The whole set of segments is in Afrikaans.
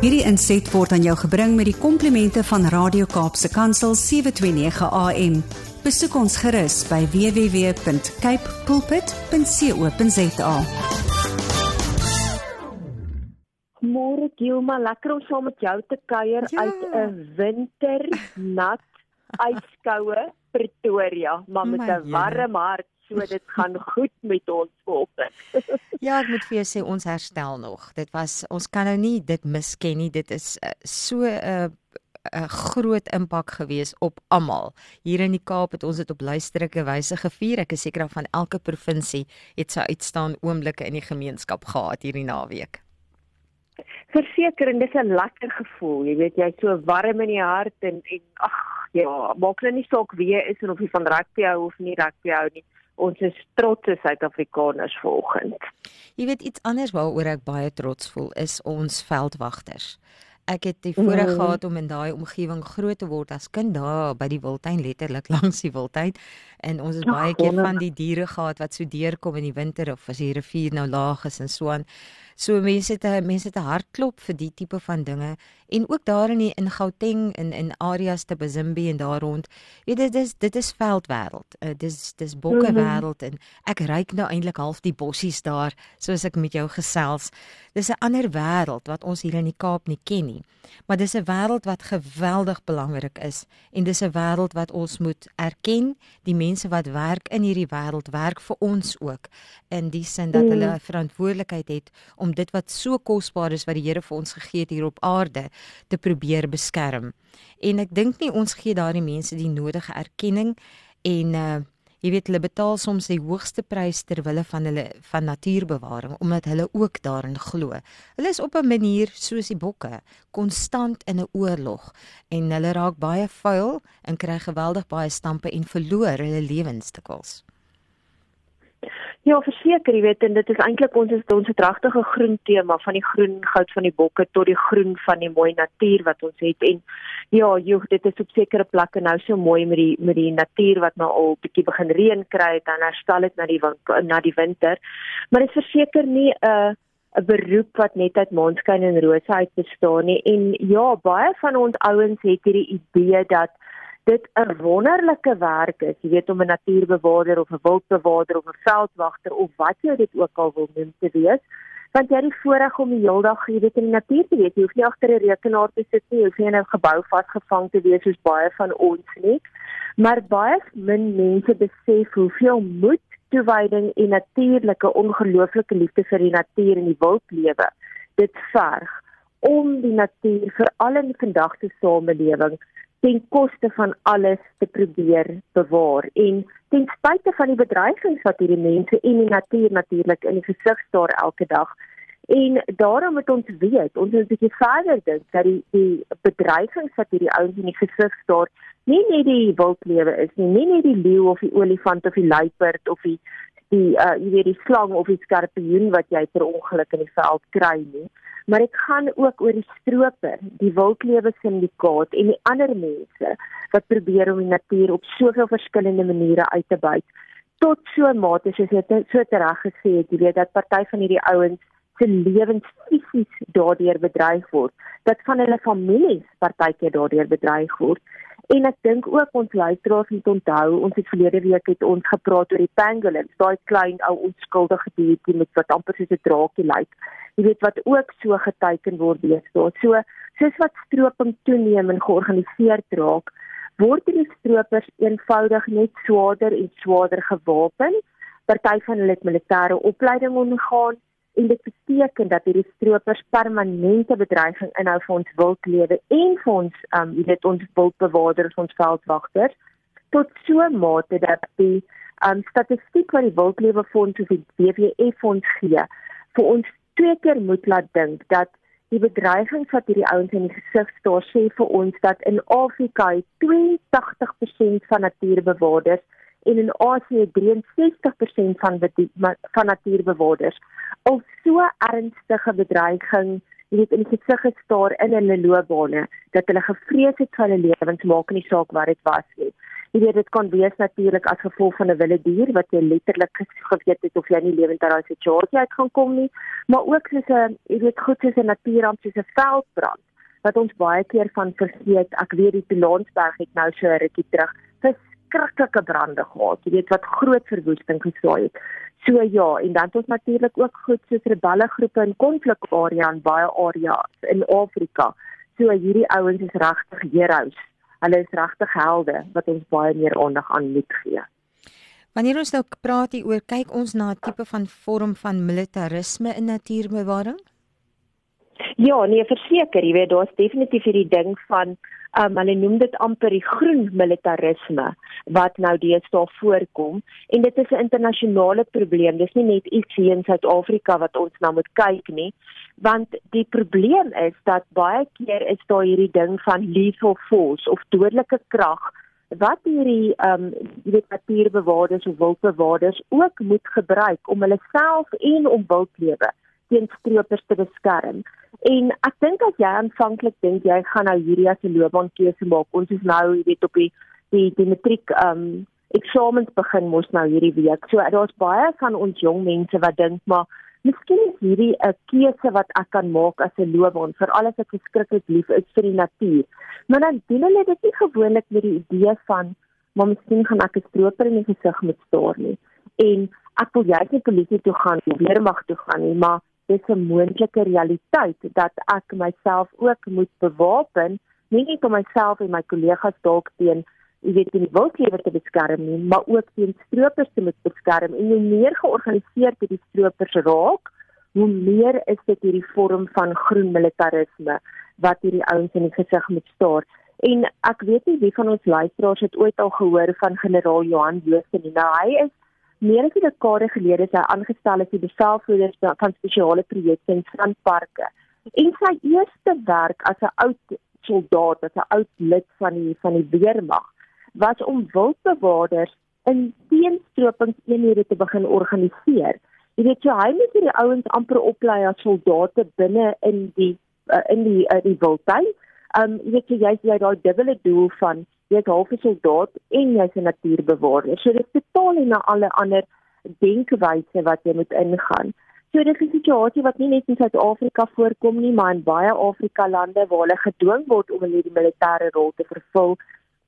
Hierdie inset word aan jou gebring met die komplimente van Radio Kaapse Kansel 729 AM. Besoek ons gerus by www.cape pulpit.co.za. Môre Gilma, lekker om saam met jou te kuier Ja. uit 'n winternat ijskoue Pretoria, maar met 'n warm hart, so dit gaan goed met ons volgende. Ja, ek moet vir jou sê ons herstel nog. Dit was ons kan nou nie dit misken nie. Dit is uh, so 'n uh, 'n groot impak gewees op almal. Hier in die Kaap het ons dit op luisterrike wyse gevier. Ek is seker van elke provinsie het sy uitstaan oomblikke in die gemeenskap gehad hierdie naweek. Verseker en dis 'n lekker gevoel, jy weet jy's so warm in die hart en en ag ja, maak nou nie saak wie jy is en of jy van rugby hou of nie rugby hou nie. Ons is trotse Suid-Afrikaners vanoggend. Jy weet iets anders waaroor ek baie trots voel is ons veldwagters. Ek het die voorreg Mhm. gehad om in daai omgewing groot te word as kind daar by die Wildtuin letterlik langs die Wildtuin en ons het Ag, baie keer van die diere gehad wat so deurkom in die winter of as die rivier nou laag is en so aan. So mense het 'n mense het 'n hartklop vir die tipe van dinge en ook daar in die in Gauteng in in areas te Bazimbi en daar rond. Weet dit is dit is veldwêreld. Uh, dis dis bokke wêreld en ek ryk nou eintlik half die bossies daar soos ek met jou gesels. Dis 'n ander wêreld wat ons hier in die Kaap nie ken nie. Maar dis 'n wêreld wat geweldig belangrik is en dis 'n wêreld wat ons moet erken. Die mense wat werk in hierdie wêreld werk vir ons ook in die sin dat hulle 'n verantwoordelikheid het om dit wat so kosbaar is wat die Here vir ons gegee het hier op aarde te probeer beskerm. En ek dink nie ons gee daardie mense die nodige erkenning en uh jy weet hulle betaal soms die hoogste prys ter wille van hulle van natuurbewaring omdat hulle ook daarin glo. Hulle is op 'n manier soos die bokke, konstant in 'n oorlog en hulle raak baie vuil en kry geweldig baie stampe en verloor hulle lewensstikkels. Ja, verseker, jy weet en dit is eintlik ons is ons het regtig 'n groen tema van die groen goud van die bokke tot die groen van die mooi natuur wat ons het en ja, joh, dit is op sekere plekke nou so mooi met die met die natuur wat nou al bietjie begin reën kry en herstel het na die na die winter. Maar dit verseker nie 'n 'n beroep wat net uit maanskyn en rose uit bestaan nie en ja, baie van ons ouens het hierdie idee dat dit 'n wonderlike werk is, jy weet om 'n natuurbewaarder of 'n wildbewaarder of 'n veldwagter of wat jy dit ook al wil noem te wees. Want jy het die voorreg om die hele dag, jy weet, in die natuur te wees. Jy hoef nie agter 'n rekenaar te sit nie, jy hoef nie in 'n gebou vasgevang te wees soos baie van ons nie. Maar baie min mense besef hoeveel moed, toewyding en natuurlike ongelooflike liefde vir die natuur en die wildlewe dit verg om die natuur veral in vandag se samelewing ten koste van alles te probeer bewaar en ten spyte van die bedreigings wat hierdie mense en die natuur natuurlik in die gesig staar elke dag. En daarom moet ons weet, ons moet 'n bietjie verder dink dat die die bedreigings wat hierdie ouens in die gesig staar nie net die wildlewe is nie, nie net die leeu of die olifant of die luiperd of die die uh jy weet die slang of die skorpioen wat jy per ongeluk in die veld kry nie maar dit gaan ook oor die stroper, die wildlewe syndikaat en die ander mense wat probeer om die natuur op soveel verskillende maniere uit te buit. Tot so mate soos jy so tereg gesê het, jy weet dat party van hierdie ouens se lewens fisies daardeur bedreig word, dat van hulle families partykeer daardeur bedreig word. En ek dink ook ons luisteraars moet onthou, ons het verlede week het ons gepraat oor die pangolins, daai klein ou onskuldige diertjie met wat amper soos 'n draakie lyk. Jy weet wat ook so geteken word deesdae. So soos wat stroping toeneem en georganiseerd raak, word die stropers eenvoudig net swaarder en swaarder gewapen. Party van hulle het militêre opleiding ondergaan en dit beteken dat hierdie stropers permanente bedreiging inhou vir ons wildlewe en vir ons um jy weet ons wildbewaarders, ons veldwagters tot so mate dat die um statistiek wat die wildlewe fonds of die WWF fonds gee vir ons twee keer moet laat dink dat die bedreigings wat hierdie ouens in die gesig staar sê vir ons dat in Afrika 82% van natuurbewaarders en in Asië 63% van van natuurbewaarders al so ernstige bedreiging jy weet in die gesig gestaar in hulle loopbane dat hulle gevrees het vir hulle lewens maak nie saak wat dit was nie. Jy weet dit kan wees natuurlik as gevolg van 'n wilde dier wat jy letterlik geweet het of jy nie lewend uit daai situasie uit gaan kom nie, maar ook soos 'n jy weet goed soos 'n natuurramp soos 'n veldbrand wat ons baie keer van vergeet. Ek weet die Pilaansberg het nou so 'n rukkie terug verskriklike brande gehad, jy weet wat groot verwoesting gesaai het. So ja, en dan het ons natuurlik ook goed soos rebelle groepe in konflikarea in baie areas in Afrika. So hierdie ouens is regtig heroes. Hulle is regtig helde wat ons baie meer aandag aan moet gee. Wanneer ons nou praat hier oor kyk ons na 'n tipe van vorm van militarisme in natuurbewaring? Ja, nee, verseker, jy weet daar's definitief hierdie ding van um, hulle noem dit amper die groen militarisme wat nou deesdae voorkom en dit is 'n internasionale probleem. Dis nie net iets hier in Suid-Afrika wat ons nou moet kyk nie, want die probleem is dat baie keer is daar hierdie ding van lethal force of dodelike krag wat hierdie ehm um, jy weet natuurbewaarders of wildbewaarders ook moet gebruik om hulle self en om wildlewe teen stroopers te beskerm. En ek dink as jy aanvanklik dink jy gaan nou hierdie as 'n loopbaankeuse maak, ons is nou, jy weet op die die die matriek ehm um, eksamens begin mos nou hierdie week. So daar's baie van ons jong mense wat dink maar miskien is hierdie 'n keuse wat ek kan maak as 'n loopbaan vir alles wat verskriklik lief is vir die natuur. Maar dan doen hulle dit nie gewoonlik met die idee van maar miskien gaan ek 'n stroper in die gesig moet staar nie. En ek wil jy net polisie toe gaan, weer mag toe gaan nie, maar dis 'n moontlike realiteit dat ek myself ook moet bewapen, nie net om myself en my kollegas dalk teen jy weet die wildlewe te beskerm nie, maar ook teen stroopers te moet beskerm en hoe meer georganiseerd die stroopers raak, hoe meer is dit hierdie vorm van groen militarisme wat hierdie ouens in die gesig moet staar. En ek weet nie wie van ons luisteraars het ooit al gehoor van generaal Johan Jooste nie. Nou hy is meer as 'n dekade gelede sy aangestel as die bevelvoerder van spesiale projekte in Strandparke. En sy eerste werk as 'n oud soldaat, as 'n oud lid van die van die weermag, was om wildbewaarders in teenstropingseenhede te begin organiseer. Jy weet jy hy moet hierdie ouens amper oplei as soldate binne in die uh, in die uh, die wildtuin. Um jy weet jy jy daai dubbele doel van jy's half 'n soldaat en jy's 'n natuurbewaarder. So dit is totaal en 'n alle ander denkwyse wat jy moet ingaan. So dit is 'n situasie wat nie net in Suid-Afrika voorkom nie, maar in baie Afrika lande waar hulle gedwing word om die militêre rol te vervul.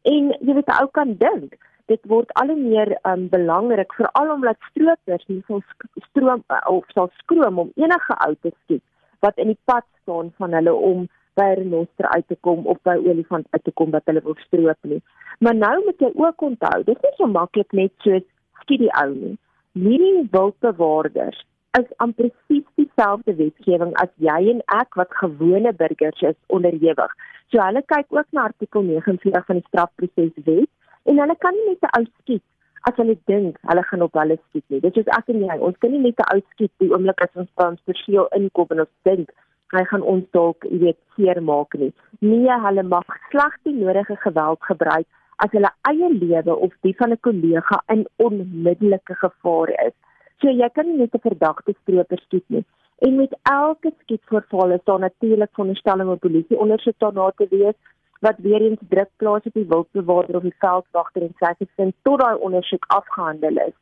En jy weet ou kan dink dit word al hoe meer um, belangrik veral omdat stroopers nie sal stroom of sal skroom om enige ou te skiet wat in die pad staan van hulle om by 'n renoster uit te kom of by olifant uit te kom wat hulle wil stroop nie. Maar nou moet jy ook onthou, dit is nie so maklik net so skiet die ou nie. Hierdie wildbewaarders is aan presies dieselfde wetgewing as jy en ek wat gewone burgers is onderhewig. So hulle kyk ook na artikel 49 van die strafproseswet en hulle kan nie net 'n ou skiet as hulle dink hulle gaan op hulle skiet nie. Dit is ek en jy, ons kan nie net 'n ou skiet die oomblik as ons van spesiaal inkom en ons dink hy gaan ons dalk, jy weet, seermaak nie. Nee, hulle mag slegs die nodige geweld gebruik as hulle eie lewe of die van 'n kollega in onmiddellike gevaar is. So jy kan nie net 'n verdagte stroper skiet nie. En met elke skietvoorval is daar natuurlik veronderstelling op polisie ondersoek daarna te wees wat weer eens druk plaas op die wildbewaarder of die veldwagter en sê dit tot daai ondersoek afgehandel is.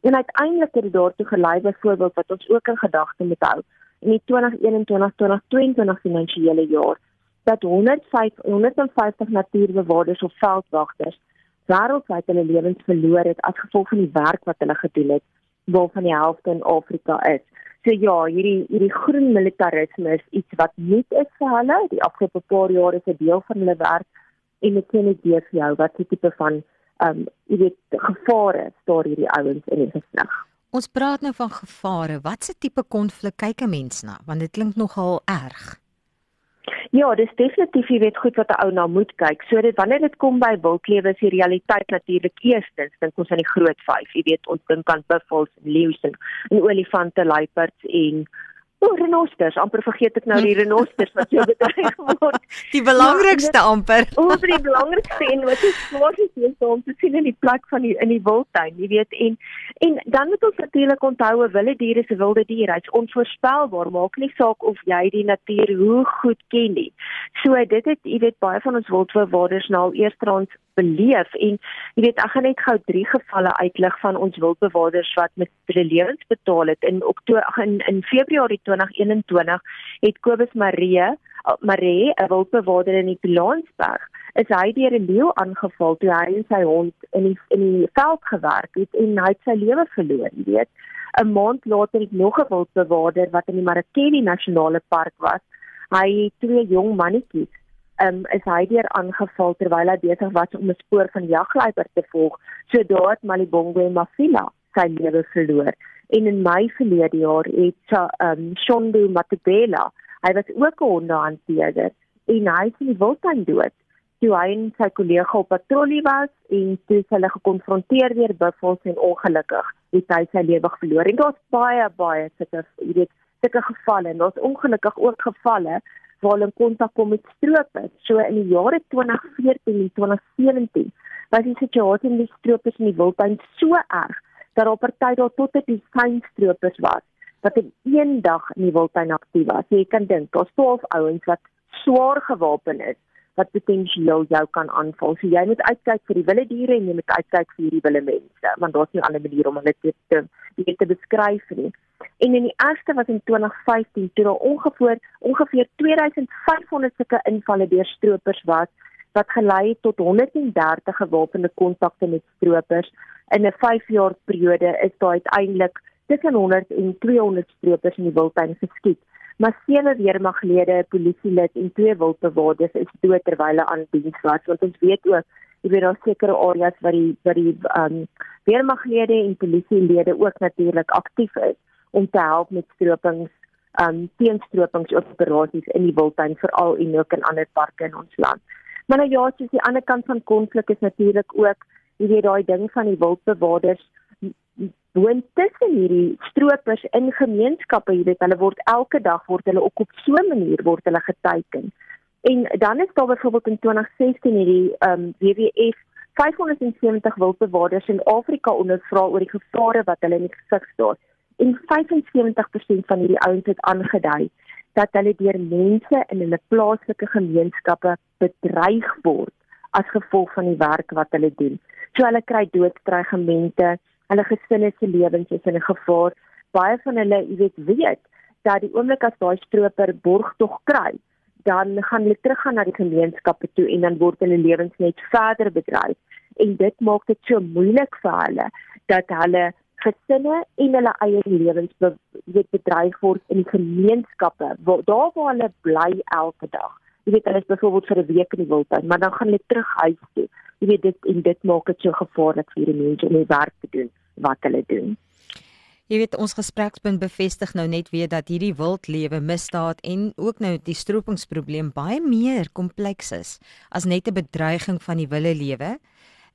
En uiteindelik het dit daartoe gelei byvoorbeeld wat ons ook in gedagte moet hou in die 2021-2022 finansiële jaar dat 105 150 natuurbewaarders of veldwagters wêreldwyd hulle lewens verloor het as gevolg van die werk wat hulle gedoen het waarvan die helfte in Afrika is. So ja, hierdie hierdie groen militarisme is iets wat nuut is vir hulle. Die afgelope paar jare is 'n deel van hulle werk en dit sien ek vir jou wat tipe van ehm um, jy weet gevare staar hierdie ouens in die gesig. Ons praat nou van gevare. Watse tipe konflik kyk 'n mens na? Want dit klink nogal erg. Ja, dis definitief jy weet goed wat 'n ou na moet kyk. So dit wanneer dit kom by wildlewe is die realiteit natuurlik eerstens dink ons aan die groot 5. Jy weet ons dink aan buffels, leeu's en, en olifante, luiperds en O, oh, renosters, amper vergeet ek nou die renosters wat jy bedreig word. Die belangrikste amper. O, oh, die belangrikste en wat is swaar is jy om te sien in die plek van die in die wildtuin, jy weet en en dan moet ons natuurlik onthou 'n wilde dier is 'n wilde dier, hy's onvoorspelbaar, maak nie saak of jy die natuur hoe goed ken nie. So dit het jy weet baie van ons wildbewaarders nou eerstens beleef en jy weet ek gaan net gou drie gevalle uitlig van ons wildbewaarders wat met hulle lewens betaal het. In Oktober in, in Februarie 2021 het Kobus Marie Marie 'n wildbewaarder in die Pilaansberg is hy deur 'n leeu aangeval toe hy en sy hond in die in die veld gewerk het en hy het sy lewe verloor jy weet. 'n maand later het nog 'n wildbewaarder wat in die Marakeli Nasionale Park was hy het twee jong mannetjies um, is hy deur aangeval terwyl hy besig was om 'n spoor van jagluiper te volg. So daar het Malibongwe Mafila sy lewe verloor. En in Mei verlede jaar het um, Shondo Matebela, hy was ook 'n hondehanteerder en hy is in die wildtuin dood. Toe hy en sy kollega op patrollie was en toe hulle gekonfronteer deur buffels en ongelukkig het hy sy lewe verloor. En daar's baie baie sulke jy weet sulke gevalle en daar's ongelukkig ook gevalle waar hulle in kontak kom met stroopers. So in die jare 2014 en 2017 was die situasie met die stroopers in die wildtuin so erg dat daar party daar tot op die fyn stroopers was wat in een dag in die wildtuin aktief was. Jy kan dink, daar's 12 ouens wat swaar gewapen is wat potensieel jou kan aanval. So jy moet uitkyk vir die wilde diere en jy moet uitkyk vir hierdie wilde mense, want daar's nie ander maniere om hulle te te, te beskryf nie. En in die eerste was in 2015 toe daar ongeveer ongeveer 2500 sulke invalle deur stroopers was wat gelei het tot 130 gewapende kontakte met stroopers. In 'n 5 jaar periode is daar uiteindelik tussen 100 en 200 stroopers in die wildtuin geskiet. Maar sewe weermaglede, polisielid en twee wildbewaarders is dood terwyl hulle aan diens was. Want ons weet ook, jy weet daar sekerre areas waar die waar die um, weermaglede en polisielede ook natuurlik aktief is om te help met stropings um teenstroopingsoperasies in die wildtuin veral en ook in ander parke in ons land. Maar nou ja, soos die ander kant van konflik is natuurlik ook, jy weet daai ding van die wildbewaarders woon tussen hierdie stroopers in gemeenskappe, jy weet hulle word elke dag word hulle ook op so 'n manier word hulle geteken. En dan is daar byvoorbeeld in 2016 hierdie um WWF 570 wildbewaarders in Afrika ondervra oor die gevare wat hulle in die gesig staar en 75% van hierdie ouens het aangedui dat hulle deur mense in hulle plaaslike gemeenskappe bedreig word as gevolg van die werk wat hulle doen. So hulle kry doodstrygemente, hulle gesinne se lewens is in gevaar. Baie van hulle, jy weet, weet dat die oomblik as daai stroper borgtog kry, dan gaan hulle teruggaan na die gemeenskappe toe en dan word hulle lewens net verder bedreig. En dit maak dit so moeilik vir hulle dat hulle gesinne en hulle eie lewens weet bedreig word in die gemeenskappe waar daar waar hulle bly elke dag. Jy weet hulle is byvoorbeeld vir 'n week in die wildtuin, maar dan gaan hulle terug huis toe. Jy weet dit en dit maak dit so gevaarlik vir die mense om die werk te doen wat hulle doen. Jy weet ons gesprekspunt bevestig nou net weer dat hierdie wildlewe misdaad en ook nou die stropingsprobleem baie meer kompleks is as net 'n bedreiging van die wilde lewe.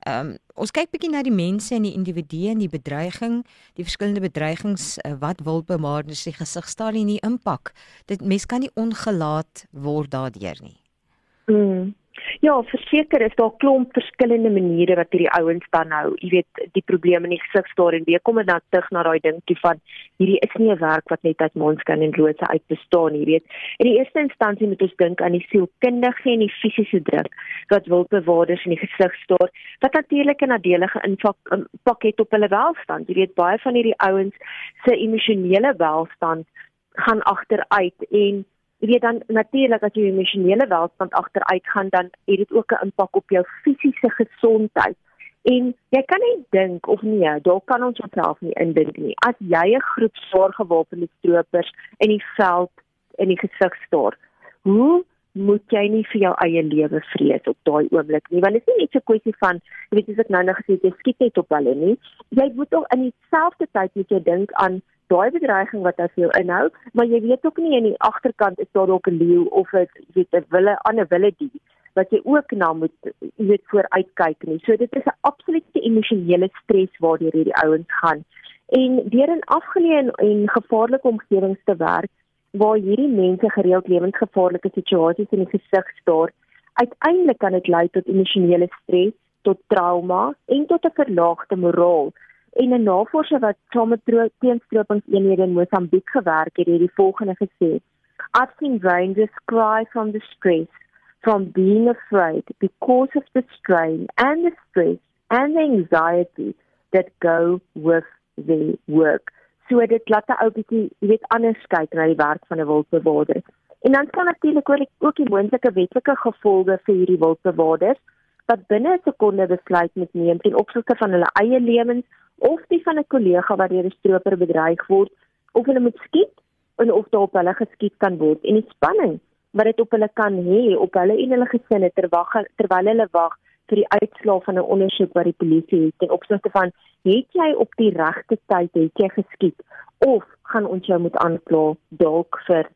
Ehm um, ons kyk bietjie na die mense en die individue en die bedreiging, die verskillende bedreigings uh, wat wildbewaarders die gesig staar en die impak. Dit mens kan nie ongelaat word daardeur nie. Mm. Ja, verseker is daar klomp verskillende maniere wat hierdie ouens dan nou, jy weet, die probleme in die gesig staar en weer kom dit dan terug na daai ding toe van hierdie is nie 'n werk wat net uit monskan en rose uit bestaan, jy weet. In die eerste instansie moet ons dink aan die sielkundige en die fisiese druk wat wildbewaarders in die gesig staar, wat natuurlik 'n nadelige impak het op hulle welstand. Jy weet, baie van hierdie ouens se emosionele welstand gaan agteruit en jy weet dan natuurlik as jy emosionele welstand agteruit gaan dan het dit ook 'n impak op jou fisiese gesondheid. En jy kan nie dink of nee, daar kan ons onsself nie indink nie. As jy 'n groep swaar gewapende stroopers in die veld in die gesig staar, hoe moet jy nie vir jou eie lewe vrees op daai oomblik nie want dit is nie net so 'n kwessie van jy weet as ek nou nog gesê jy skiet net op hulle nie jy moet ook in dieselfde tyd moet jy dink aan daai bedreiging wat as jou inhou, maar jy weet ook nie in die agterkant is daar dalk 'n leeu of 'n weet 'n wille ander wille die wat jy ook na moet jy weet vooruitkyk nie. So dit is 'n absolute emosionele stres waardeur hierdie ouens gaan. En deur in afgeleë en, en gevaarlike omgewings te werk waar hierdie mense gereeld lewensgevaarlike situasies in die gesig staar, uiteindelik kan dit lei tot emosionele stres, tot trauma en tot 'n verlaagde moraal en 'n navorser wat saam met teenstropingseenhede in Mosambiek gewerk het, het die volgende gesê: "I've seen rangers cry from the stress, from being afraid because of the strain and the stress and the anxiety that go with their work. So dit laat 'n ou bietjie, jy weet, anders kyk na die werk van 'n wildbewaarder. En dan kan natuurlik ook die moontlike wetlike gevolge vir hierdie wildbewaarders wat binne 'n sekonde besluit moet neem ten opsigte van hulle eie lewens of die van 'n kollega wat deur 'n stroper bedreig word of hulle moet skiet en of daar op hulle geskiet kan word. En die spanning wat dit op hulle kan hê op hulle en hulle gesinne terwyl terwyl hulle wag vir die uitslae van 'n ondersoek wat die polisie het ten opsigte van het jy op die regte tyd het jy geskiet of gaan ons jou moet aankla dalk vir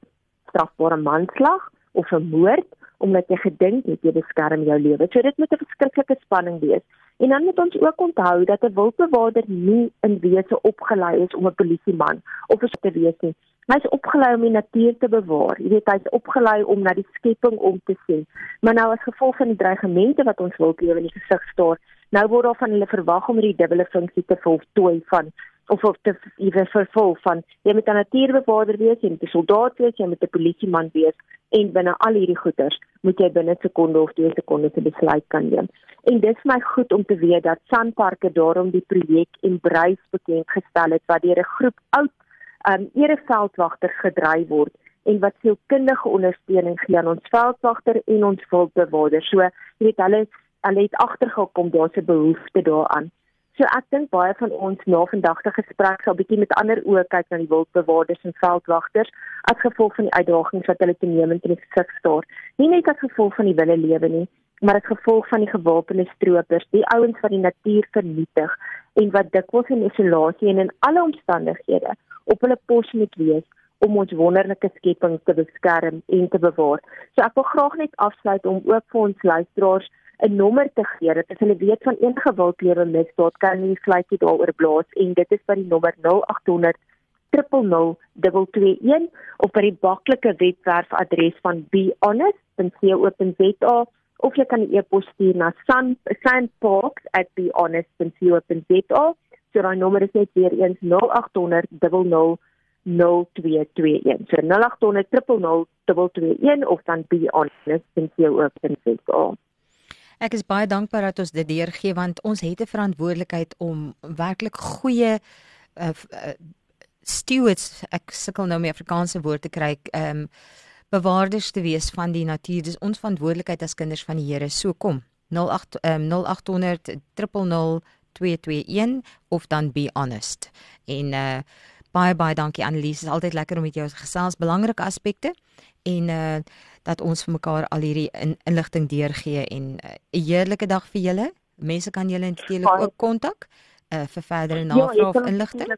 strafbare manslag of 'n moord omdat jy gedink het jy beskerm jou lewe. So dit moet 'n verskriklike spanning wees. En dan moet ons ook onthou dat 'n wildbewaarder nie in wese opgelei is om 'n polisieman of 'n te wees nie. Hy's opgelei om die natuur te bewaar. Jy weet hy's opgelei om na die skepping om te sien. Maar nou as gevolg van die dreigemente wat ons wildlewe in die gesig staar, nou word daar van hulle verwag om hierdie dubbele funksie te voltooi van of of te ewe vervul van jy moet 'n natuurbewaarder wees, jy moet 'n soldaat wees, jy moet 'n polisieman wees en binne al hierdie goeders moet jy binne sekonde of 2 sekondes 'n besluit kan neem. En dis my goed om te weet dat Sanparks daarom die projek Embrace bekend gestel het wat deur 'n groep oud um ereveldwagters gedryf word en wat sielkundige ondersteuning gee aan ons veldwagter en ons wildbewaarder. So, jy weet hulle hulle het agtergekom daar's 'n behoefte daaraan. So ek dink baie van ons na vandag se gesprek sal bietjie met ander oë kyk na die wildbewaarders en veldwagters as gevolg van die uitdagings wat hulle te neem in die gesig staar. Nie net as gevolg van die wille lewe nie, maar as gevolg van die gewapende stroopers, die ouens wat die natuur vernietig en wat dikwels in isolasie en in alle omstandighede op hulle pos moet wees om ons wonderlike skepping te beskerm en te bewaar. So ek wil graag net afsluit om ook vir ons luisteraars 'n nommer te gee. Dit is hulle weet van enige wildlewe misdaad kan hulle sluitjie daaroor blaas en dit is by die nommer 0800 00221 of by die baklike webwerf adres van behonest.co.za of jy kan 'n e-pos stuur na sandparks@behonest.co.za. So daai nommer is net weer eens 0800 00221. 0221. So 0800 00221 of dan behonest.co.za. Ek is baie dankbaar dat ons dit deurgee want ons het 'n verantwoordelikheid om werklik goeie uh, uh, stewards ek sukkel nou om die Afrikaanse woord te kry um bewaarders te wees van die natuur. Dis ons verantwoordelikheid as kinders van die Here. So kom 08 um, 0800 000 221 of dan be honest. En uh baie baie dankie Annelies. Is altyd lekker om met jou gesels belangrike aspekte en uh dat ons vir mekaar al hierdie in, inligting deurgee en 'n uh, heerlike dag vir julle. Mense kan julle natuurlik ook kontak uh vir verdere ja, navrae ja, of inligting.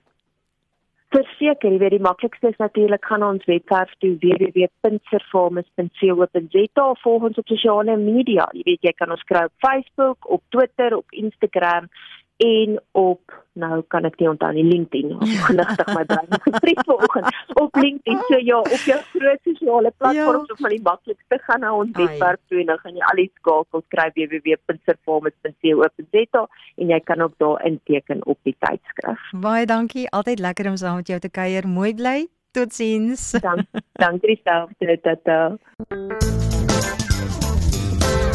Verseker, jy weet die maklikste is natuurlik gaan ons webwerf toe www.servamus.co.za of volg ons op sosiale media. Jy weet jy kan ons kry op Facebook, op Twitter, op Instagram en op nou kan ek nie onthou nie LinkedIn of gelukkig my brein gespreek vanoggend op LinkedIn so ja op jou groot sosiale platforms ja. of van die maklikste gaan na ons webwerf toe en dan gaan jy al die skakels kry www.performance.co.za en jy kan ook daar inteken op die tydskrif. Baie dankie, altyd lekker om saam met jou te kuier. Mooi bly. Totsiens. Dankie. Dankie dieselfde. Tata.